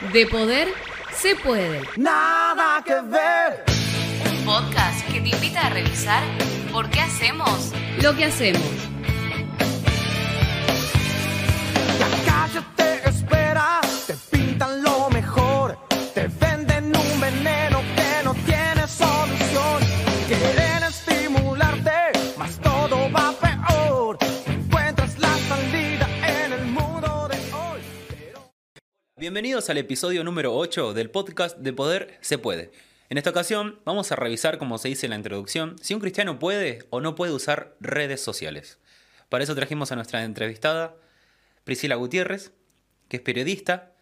De poder se puede. Nada que ver. Un podcast que te invita a revisar por qué hacemos lo que hacemos. Bienvenidos al episodio número 8 del podcast De Poder se puede. En esta ocasión vamos a revisar, como se dice en la introducción, si un cristiano puede o no puede usar redes sociales. Para eso trajimos a nuestra entrevistada, Priscila Gutiérrez, que es periodista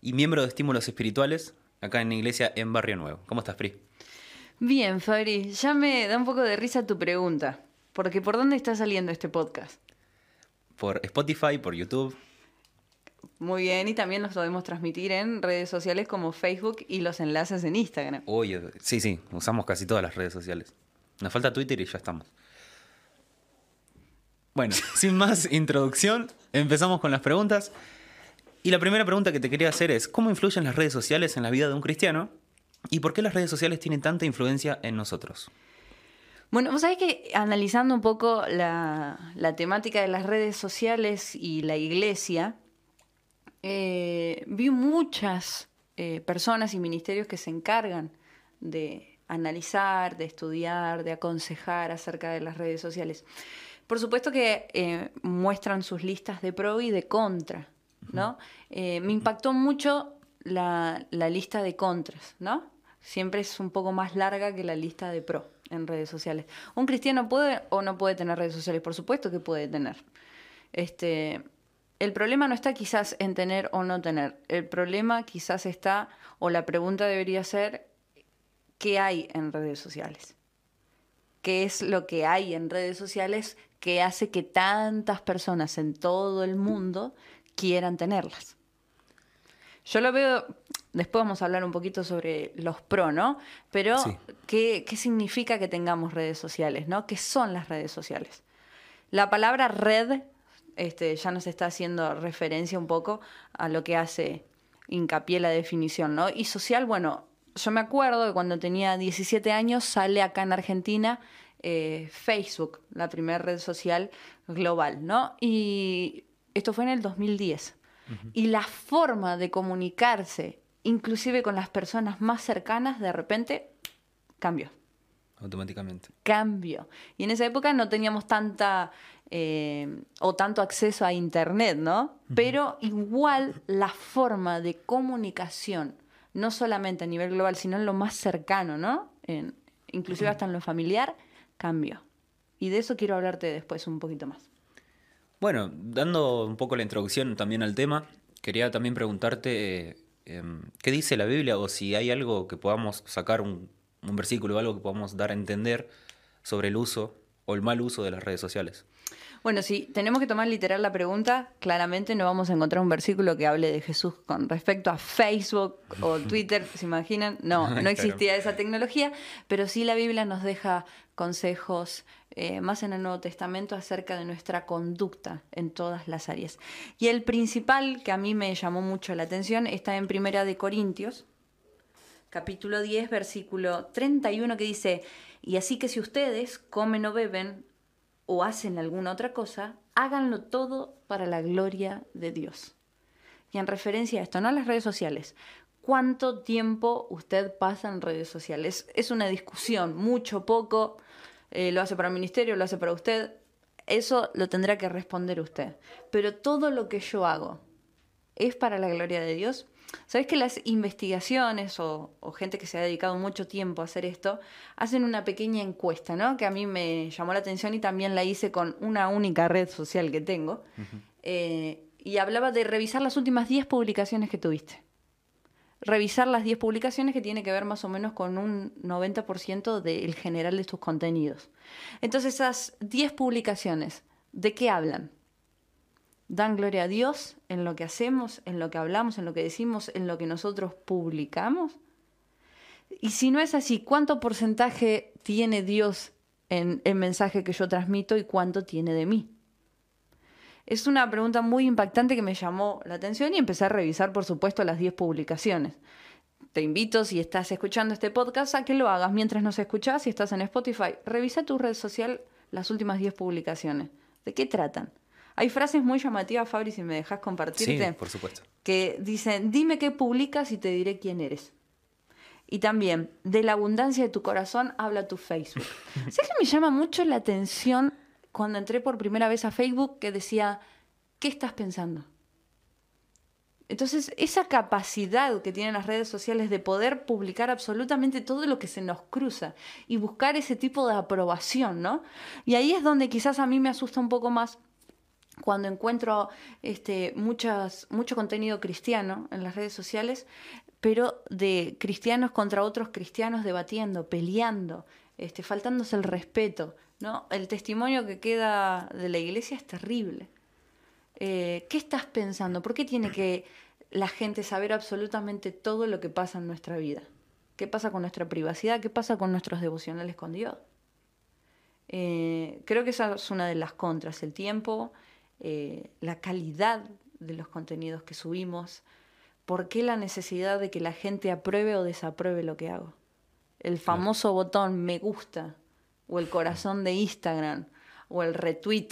y miembro de Estímulos Espirituales acá en la iglesia en Barrio Nuevo. ¿Cómo estás, Pri? Bien, Fabri, ya me da un poco de risa tu pregunta, porque ¿por dónde está saliendo este podcast? Por Spotify, por YouTube. Muy bien, y también nos podemos transmitir en redes sociales como Facebook y los enlaces en Instagram. Oye, sí, sí, usamos casi todas las redes sociales. Nos falta Twitter y ya estamos. Bueno, sin más introducción, empezamos con las preguntas. Y la primera pregunta que te quería hacer es, ¿cómo influyen las redes sociales en la vida de un cristiano? ¿Y por qué las redes sociales tienen tanta influencia en nosotros? Bueno, vos sabés que analizando un poco la, la temática de las redes sociales y la iglesia, eh, vi muchas eh, personas y ministerios que se encargan de analizar, de estudiar, de aconsejar acerca de las redes sociales. Por supuesto que eh, muestran sus listas de pro y de contra, ¿no? Me impactó mucho la, la lista de contras, ¿no? Siempre es un poco más larga que la lista de pro en redes sociales. ¿Un cristiano puede o no puede tener redes sociales? Por supuesto que puede tener. Este, el problema no está quizás en tener o no tener. El problema quizás está, o la pregunta debería ser, ¿qué hay en redes sociales? ¿Qué es lo que hay en redes sociales que hace que tantas personas en todo el mundo quieran tenerlas? Yo lo veo, después vamos a hablar un poquito sobre los pro, ¿no? Pero, Sí. ¿qué, ¿qué significa que tengamos redes sociales, ¿no? ¿Qué son las redes sociales? La palabra red este, ya nos está haciendo referencia un poco a lo que hace hincapié la definición, ¿no? Y social, bueno, yo me acuerdo que cuando tenía 17 años sale acá en Argentina eh, Facebook, la primera red social global, ¿no? Y esto fue en el 2010. Y la forma de comunicarse, inclusive con las personas más cercanas, de repente cambió Automáticamente. cambio. Y en esa época no teníamos tanta eh, o tanto acceso a internet, ¿no? Pero igual la forma de comunicación, no solamente a nivel global, sino en lo más cercano, ¿no? En- inclusive hasta en lo familiar, cambió. Y de eso quiero hablarte después un poquito más. Bueno, dando un poco la introducción también al tema, quería también preguntarte eh, em, qué dice la Biblia o si hay algo que podamos sacar un, un versículo o algo que podamos dar a entender sobre el uso o el mal uso de las redes sociales. Bueno, si tenemos que tomar literal la pregunta, claramente no vamos a encontrar un versículo que hable de Jesús con respecto a Facebook o Twitter, ¿se imaginan? No, no existía esa tecnología, pero sí la Biblia nos deja consejos, eh, más en el Nuevo Testamento, acerca de nuestra conducta en todas las áreas. Y el principal que a mí me llamó mucho la atención está en Primera de Corintios, capítulo 10, versículo 31, que dice, y así que si ustedes comen o beben o hacen alguna otra cosa, háganlo todo para la gloria de Dios. Y en referencia a esto, no a las redes sociales, ¿cuánto tiempo usted pasa en redes sociales? Es una discusión, mucho, poco, eh, lo hace para el ministerio, lo hace para usted, eso lo tendrá que responder usted. Pero todo lo que yo hago, ¿es para la gloria de Dios? ¿Sabes que las investigaciones o, o gente que se ha dedicado mucho tiempo a hacer esto hacen una pequeña encuesta, ¿no? Que a mí me llamó la atención y también la hice con una única red social que tengo. Eh, y hablaba de revisar las últimas 10 publicaciones que tuviste. Revisar las 10 publicaciones que tiene que ver más o menos con un 90% del general de tus contenidos. Entonces esas 10 publicaciones, ¿de qué hablan? Dan gloria a Dios en lo que hacemos, en lo que hablamos, en lo que decimos, en lo que nosotros publicamos? Y si no es así, ¿cuánto porcentaje tiene Dios en el mensaje que yo transmito y cuánto tiene de mí? Es una pregunta muy impactante que me llamó la atención y empecé a revisar, por supuesto, las 10 publicaciones. Te invito, si estás escuchando este podcast, a que lo hagas mientras nos escuchás. Si estás en Spotify, revisa tu red social las últimas 10 publicaciones. ¿De qué tratan? Hay frases muy llamativas, Fabri, si me dejas compartirte. Sí, por supuesto. Que dicen, dime qué publicas y te diré quién eres. Y también, de la abundancia de tu corazón habla tu Facebook. ¿Sabes que me llama mucho la atención cuando entré por primera vez a Facebook que decía, ¿qué estás pensando? Entonces, esa capacidad que tienen las redes sociales de poder publicar absolutamente todo lo que se nos cruza y buscar ese tipo de aprobación, ¿no? Y ahí es donde quizás a mí me asusta un poco más cuando encuentro este, mucho contenido cristiano en las redes sociales, pero de cristianos contra otros cristianos debatiendo, peleando, este, faltándose el respeto. El testimonio que queda de la iglesia es terrible. Eh, ¿Qué estás pensando? ¿Por qué tiene que la gente saber absolutamente todo lo que pasa en nuestra vida? ¿Qué pasa con nuestra privacidad? ¿Qué pasa con nuestros devocionales con Dios? Eh, creo que esa es una de las contras, el tiempo, eh, la calidad de los contenidos que subimos, por qué la necesidad de que la gente apruebe o desapruebe lo que hago. El famoso botón me gusta o el corazón de Instagram o el retweet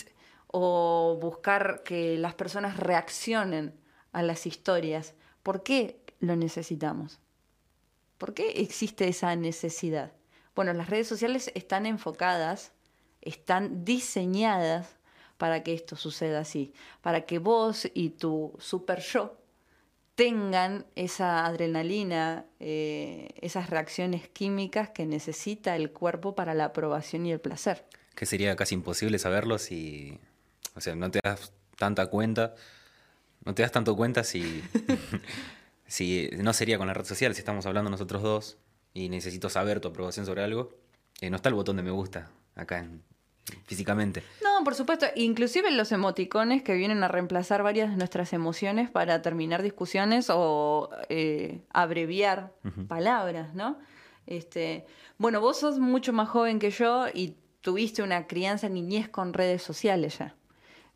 o buscar que las personas reaccionen a las historias. ¿Por qué lo necesitamos? ¿Por qué existe esa necesidad? Bueno, las redes sociales están enfocadas, están diseñadas para que esto suceda así, para que vos y tu super yo tengan esa adrenalina, eh, esas reacciones químicas que necesita el cuerpo para la aprobación y el placer. Que sería casi imposible saberlo si, o sea, no te das tanta cuenta, no te das tanto cuenta si, si no sería con la red social, si estamos hablando nosotros dos y necesito saber tu aprobación sobre algo, eh, no está el botón de me gusta acá en, físicamente. No, por supuesto. Inclusive los emoticones que vienen a reemplazar varias de nuestras emociones para terminar discusiones o eh, abreviar palabras, ¿no? Este, bueno, vos sos mucho más joven que yo y tuviste una crianza niñez con redes sociales ya.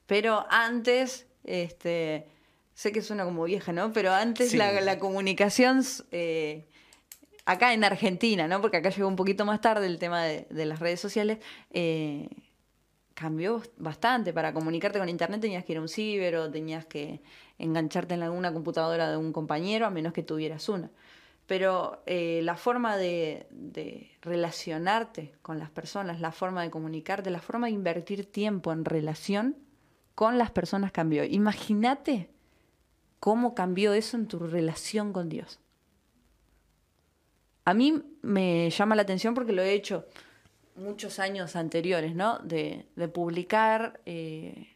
Pero antes, este, sé que suena como vieja, ¿no? Pero antes la, comunicación... Eh, acá en Argentina, ¿no? Porque acá llegó un poquito más tarde el tema de, las redes sociales. Eh, cambió bastante. Para comunicarte con internet tenías que ir a un ciber o tenías que engancharte en alguna computadora de un compañero, a menos que tuvieras una. Pero eh, la forma de, relacionarte con las personas, la forma de comunicarte, la forma de invertir tiempo en relación con las personas cambió. Imagínate cómo cambió eso en tu relación con Dios. A mí me llama la atención porque lo he hecho muchos años anteriores, ¿no? De, publicar eh,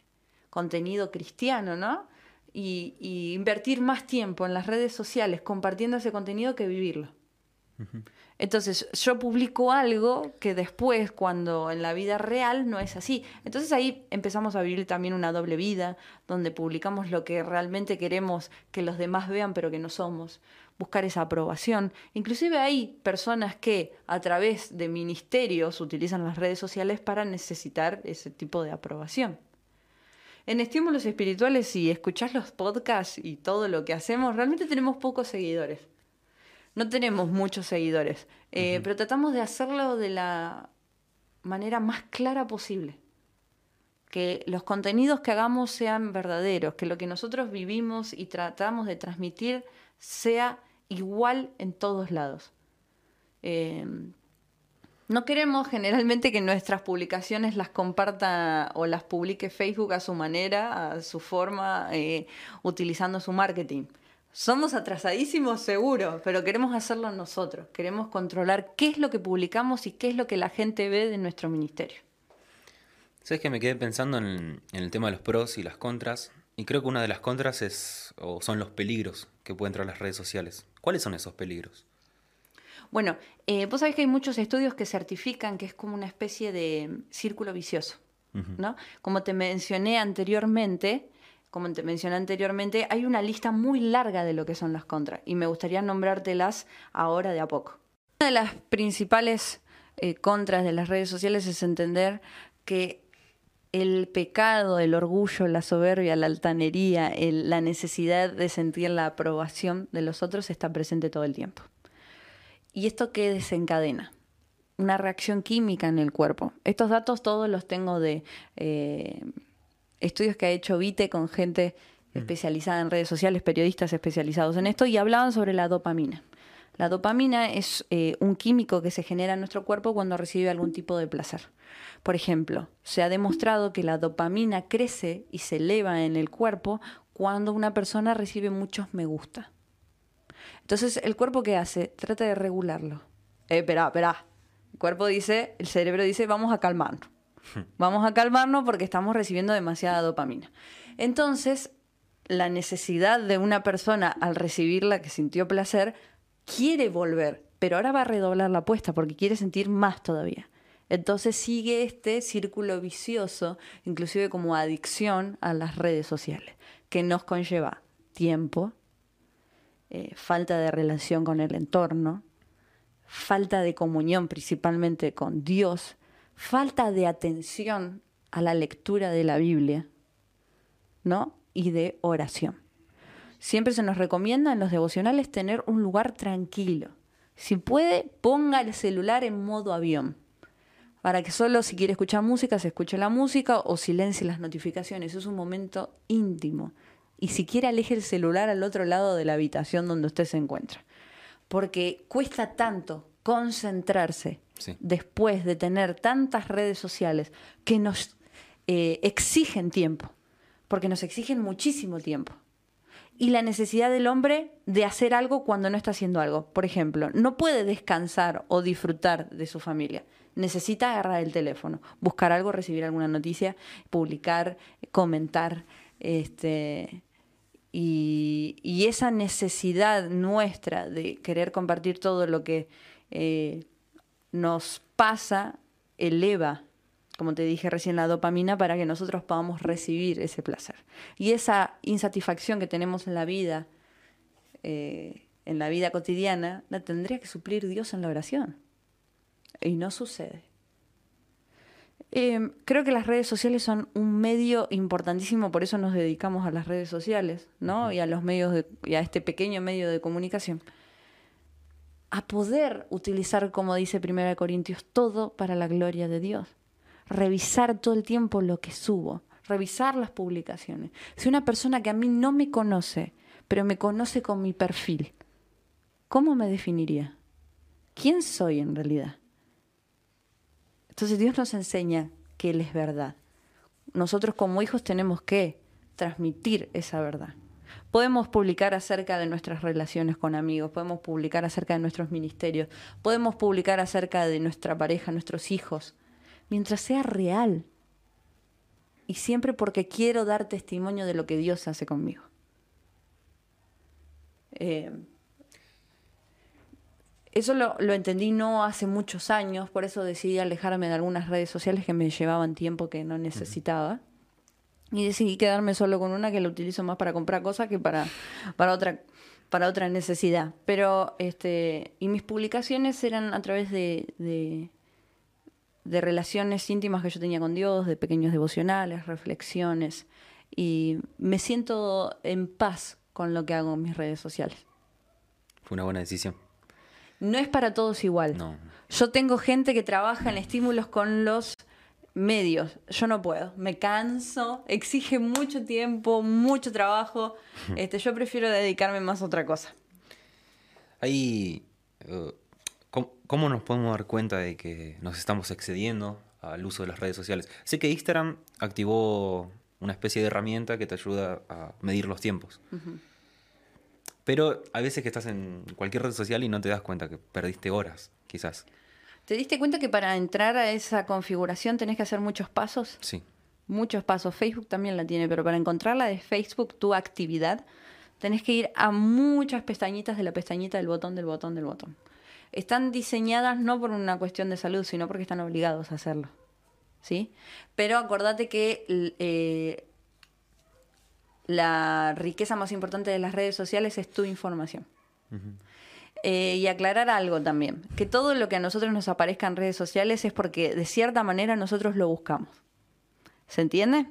contenido cristiano, ¿no? Y, invertir más tiempo en las redes sociales compartiendo ese contenido que vivirlo. Entonces, yo publico algo que después, cuando en la vida real, no es así. Entonces ahí empezamos a vivir también una doble vida, donde publicamos lo que realmente queremos que los demás vean, pero que no somos buscar esa aprobación. Inclusive hay personas que a través de ministerios utilizan las redes sociales para necesitar ese tipo de aprobación. En estímulos espirituales, si escuchás los podcasts y todo lo que hacemos, realmente tenemos pocos seguidores. No tenemos muchos seguidores, eh, pero tratamos de hacerlo de la manera más clara posible. Que los contenidos que hagamos sean verdaderos, que lo que nosotros vivimos y tratamos de transmitir sea igual en todos lados. Eh, no queremos generalmente que nuestras publicaciones las comparta o las publique Facebook a su manera, a su forma, eh, utilizando su marketing. Somos atrasadísimos, seguro, pero queremos hacerlo nosotros. Queremos controlar qué es lo que publicamos y qué es lo que la gente ve de nuestro ministerio. Sabes que me quedé pensando en, el tema de los pros y las contras, y creo que una de las contras es, o son los peligros que pueden traer las redes sociales. ¿Cuáles son esos peligros? Bueno, eh, vos sabés que hay muchos estudios que certifican que es como una especie de círculo vicioso, ¿no? Como te mencioné anteriormente, como te mencioné anteriormente, hay una lista muy larga de lo que son las contras y me gustaría nombrártelas ahora de a poco. Una de las principales eh, contras de las redes sociales es entender que el pecado, el orgullo, la soberbia, la altanería, la necesidad de sentir la aprobación de los otros está presente todo el tiempo. ¿Y esto qué desencadena? Una reacción química en el cuerpo. Estos datos todos los tengo de eh, estudios que ha hecho Vite con gente mm. especializada en redes sociales, periodistas especializados en esto, y hablaban sobre la dopamina. La dopamina es eh, un químico que se genera en nuestro cuerpo cuando recibe algún tipo de placer. Por ejemplo, se ha demostrado que la dopamina crece y se eleva en el cuerpo cuando una persona recibe muchos me gusta. Entonces, ¿el cuerpo qué hace? Trata de regularlo. Eh, espera, espera. El cuerpo dice, el cerebro dice, vamos a calmarnos. Vamos a calmarnos porque estamos recibiendo demasiada dopamina. Entonces, la necesidad de una persona al recibirla que sintió placer quiere volver, pero ahora va a redoblar la apuesta porque quiere sentir más todavía. Entonces sigue este círculo vicioso, inclusive como adicción a las redes sociales, que nos conlleva tiempo, eh, falta de relación con el entorno, falta de comunión principalmente con Dios, falta de atención a la lectura de la Biblia, ¿no? Y de oración. Siempre se nos recomienda en los devocionales tener un lugar tranquilo. Si puede, ponga el celular en modo avión para que solo si quiere escuchar música, se escuche la música o silencie las notificaciones. Es un momento íntimo. Y si quiere, aleje el celular al otro lado de la habitación donde usted se encuentra. Porque cuesta tanto concentrarse después de tener tantas redes sociales que nos eh, exigen tiempo, porque nos exigen muchísimo tiempo. Y la necesidad del hombre de hacer algo cuando no está haciendo algo. Por ejemplo, no puede descansar o disfrutar de su familia necesita agarrar el teléfono, buscar algo, recibir alguna noticia, publicar, comentar, este, y, esa necesidad nuestra de querer compartir todo lo que eh, nos pasa eleva, como te dije recién, la dopamina para que nosotros podamos recibir ese placer. Y esa insatisfacción que tenemos en la vida, eh, en la vida cotidiana, la tendría que suplir Dios en la oración. Y no sucede. Em, creo que las redes sociales son un medio importantísimo, por eso nos dedicamos a las redes sociales, ¿no? Y a los medios de, y a este pequeño medio de comunicación. A poder utilizar, como dice 1 Corintios, todo para la gloria de Dios. Revisar todo el tiempo lo que subo, revisar las publicaciones. Si una persona que a mí no me conoce, pero me conoce con mi perfil, ¿cómo me definiría? ¿Quién soy en realidad? Entonces Dios nos enseña que Él es verdad. Nosotros como hijos tenemos que transmitir esa verdad. Podemos publicar acerca de nuestras relaciones con amigos, podemos publicar acerca de nuestros ministerios, podemos publicar acerca de nuestra pareja, nuestros hijos, mientras sea real. Y siempre porque quiero dar testimonio de lo que Dios hace conmigo. Eh, eso lo, entendí no hace muchos años, por eso decidí alejarme de algunas redes sociales que me llevaban tiempo que no necesitaba. Y decidí quedarme solo con una que la utilizo más para comprar cosas que para, para otra para otra necesidad. Pero, este, y mis publicaciones eran a través de, de, de, relaciones íntimas que yo tenía con Dios, de pequeños devocionales, reflexiones. Y me siento en paz con lo que hago en mis redes sociales. Fue una buena decisión no es para todos igual. Yo tengo gente que trabaja en estímulos con los medios. Yo no puedo. Me canso, exige mucho tiempo, mucho trabajo. Este, yo prefiero dedicarme más a otra cosa. Ahí, uh, ¿cómo, nos podemos dar cuenta de que nos estamos excediendo al uso de las redes sociales? Sé que Instagram activó una especie de herramienta que te ayuda a medir los tiempos. Pero hay veces que estás en cualquier red social y no te das cuenta que perdiste horas, quizás. ¿Te diste cuenta que para entrar a esa configuración tenés que hacer muchos pasos? Sí. Muchos pasos. Facebook también la tiene, pero para encontrarla de Facebook, tu actividad, tenés que ir a muchas pestañitas de la pestañita del botón, del botón, del botón. Están diseñadas no por una cuestión de salud, sino porque están obligados a hacerlo. ¿Sí? Pero acordate que eh, la riqueza más importante de las redes sociales es tu información. Eh, y aclarar algo también, que todo lo que a nosotros nos aparezca en redes sociales es porque de cierta manera nosotros lo buscamos. ¿Se entiende?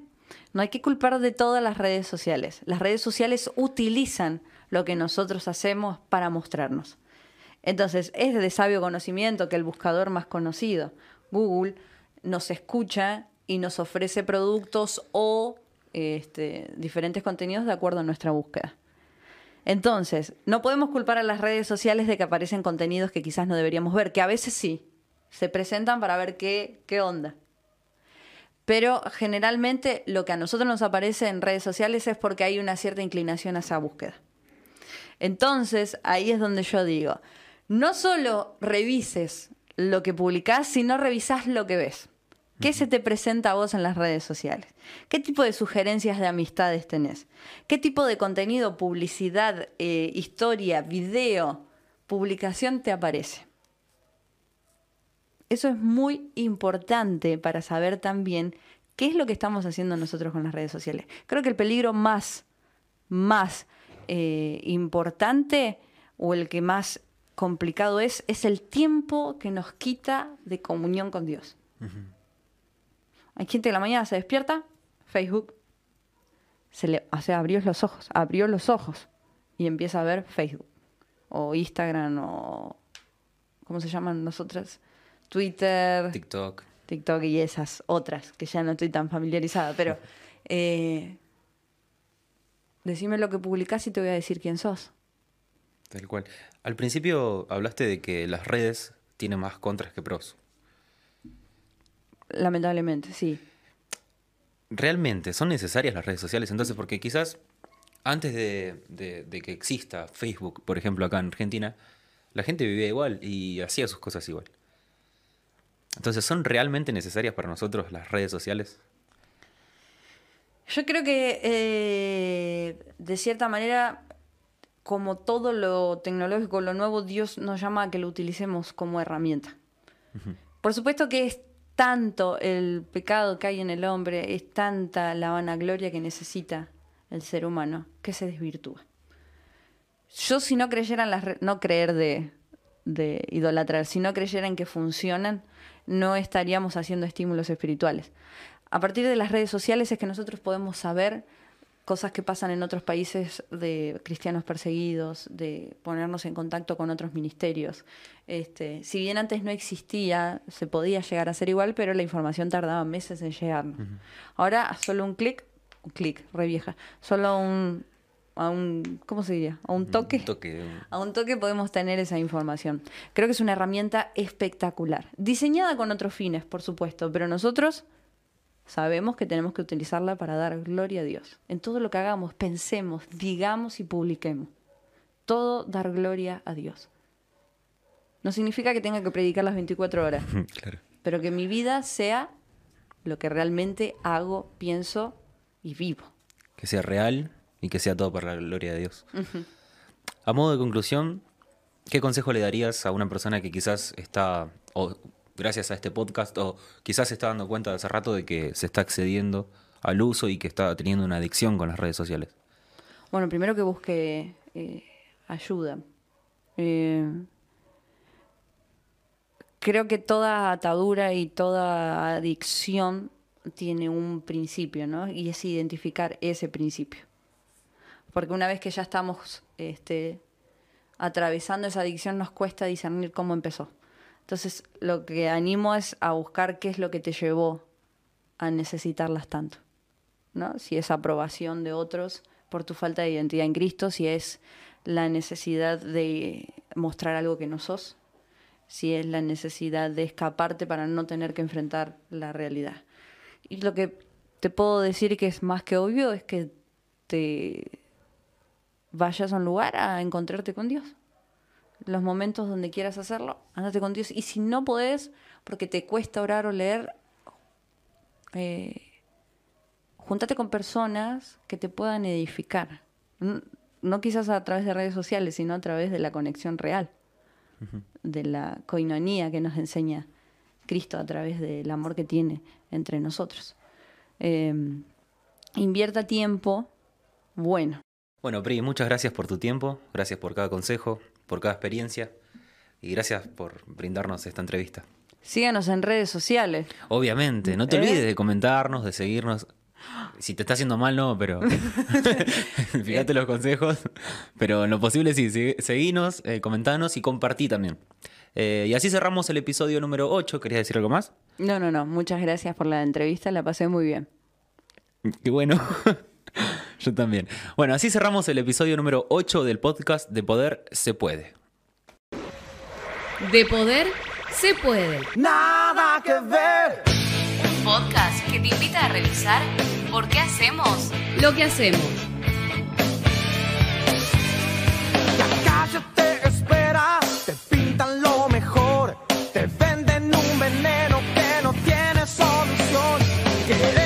No hay que culpar de todas las redes sociales. Las redes sociales utilizan lo que nosotros hacemos para mostrarnos. Entonces, es de sabio conocimiento que el buscador más conocido, Google, nos escucha y nos ofrece productos o este, diferentes contenidos de acuerdo a nuestra búsqueda. Entonces, no podemos culpar a las redes sociales de que aparecen contenidos que quizás no deberíamos ver, que a veces sí, se presentan para ver qué, qué onda. Pero generalmente lo que a nosotros nos aparece en redes sociales es porque hay una cierta inclinación a esa búsqueda. Entonces, ahí es donde yo digo, no solo revises lo que publicás, sino revisás lo que ves. ¿Qué se te presenta a vos en las redes sociales? ¿Qué tipo de sugerencias de amistades tenés? ¿Qué tipo de contenido, publicidad, eh, historia, video, publicación te aparece? Eso es muy importante para saber también qué es lo que estamos haciendo nosotros con las redes sociales. Creo que el peligro más, más eh, importante o el que más complicado es, es el tiempo que nos quita de comunión con Dios. Hay gente que la mañana se despierta, Facebook, se le, o sea, abrió los ojos, abrió los ojos y empieza a ver Facebook o Instagram o ¿cómo se llaman nosotras? Twitter, TikTok. TikTok y esas otras que ya no estoy tan familiarizada, pero eh, decime lo que publicás y te voy a decir quién sos. Tal cual. Al principio hablaste de que las redes tienen más contras que pros. Lamentablemente, sí. ¿Realmente son necesarias las redes sociales entonces? Porque quizás antes de, de, que exista Facebook, por ejemplo, acá en Argentina, la gente vivía igual y hacía sus cosas igual. Entonces, ¿son realmente necesarias para nosotros las redes sociales? Yo creo que, eh, de cierta manera, como todo lo tecnológico, lo nuevo, Dios nos llama a que lo utilicemos como herramienta. Por supuesto que es tanto el pecado que hay en el hombre, es tanta la vanagloria que necesita el ser humano, que se desvirtúa. Yo si no creyera en las no creer de, de idolatrar, si no creyera en que funcionan, no estaríamos haciendo estímulos espirituales. A partir de las redes sociales es que nosotros podemos saber cosas que pasan en otros países de cristianos perseguidos, de ponernos en contacto con otros ministerios. Este, si bien antes no existía, se podía llegar a ser igual, pero la información tardaba meses en llegarnos. Ahora, solo un clic, un clic, re vieja, solo un, a un, ¿cómo se diría? A un toque. A un toque podemos tener esa información. Creo que es una herramienta espectacular, diseñada con otros fines, por supuesto, pero nosotros sabemos que tenemos que utilizarla para dar gloria a Dios. En todo lo que hagamos, pensemos, digamos y publiquemos. Todo dar gloria a Dios. No significa que tenga que predicar las 24 horas, pero que mi vida sea lo que realmente hago, pienso y vivo. Que sea real y que sea todo para la gloria de Dios. A modo de conclusión, ¿qué consejo le darías a una persona que quizás está, gracias a este podcast o quizás se está dando cuenta de hace rato de que se está accediendo al uso y que está teniendo una adicción con las redes sociales? Bueno, primero que busque eh, ayuda. Eh, creo que toda atadura y toda adicción tiene un principio, ¿no? Y es identificar ese principio. Porque una vez que ya estamos este, atravesando esa adicción, nos cuesta discernir cómo empezó. Entonces, lo que animo es a buscar qué es lo que te llevó a necesitarlas tanto. ¿no? Si es aprobación de otros por tu falta de identidad en Cristo, si es la necesidad de mostrar algo que no sos, si es la necesidad de escaparte para no tener que enfrentar la realidad. Y lo que te puedo decir que es más que obvio es que te vayas a un lugar a encontrarte con Dios los momentos donde quieras hacerlo, andate con Dios. Y si no podés, porque te cuesta orar o leer, eh, júntate con personas que te puedan edificar. No, quizás a través de redes sociales, sino a través de la conexión real, de la coinonía que nos enseña Cristo a través del amor que tiene entre nosotros. Em, invierta tiempo bueno. Bueno, Pri, muchas gracias por tu tiempo, gracias por cada consejo, por cada experiencia y gracias por brindarnos esta entrevista. Síganos en redes sociales. Obviamente, no te ¿Eh? olvides de comentarnos, de seguirnos. Si te está haciendo mal, no, pero fíjate los consejos. Pero en lo posible sí, se- seguinos, eh, comentanos y compartí también. Eh, y así cerramos el episodio número 8. ¿Querías decir algo más? No, no, no. Muchas gracias por la entrevista. La pasé muy bien. Qué bueno. Yo también. Bueno, así cerramos el episodio número 8 del podcast de Poder Se Puede. De poder se puede. Nada que ver. Un podcast que te invita a revisar por qué hacemos lo que hacemos. La calle te espera, te pintan lo mejor, te venden un veneno que no tiene solución.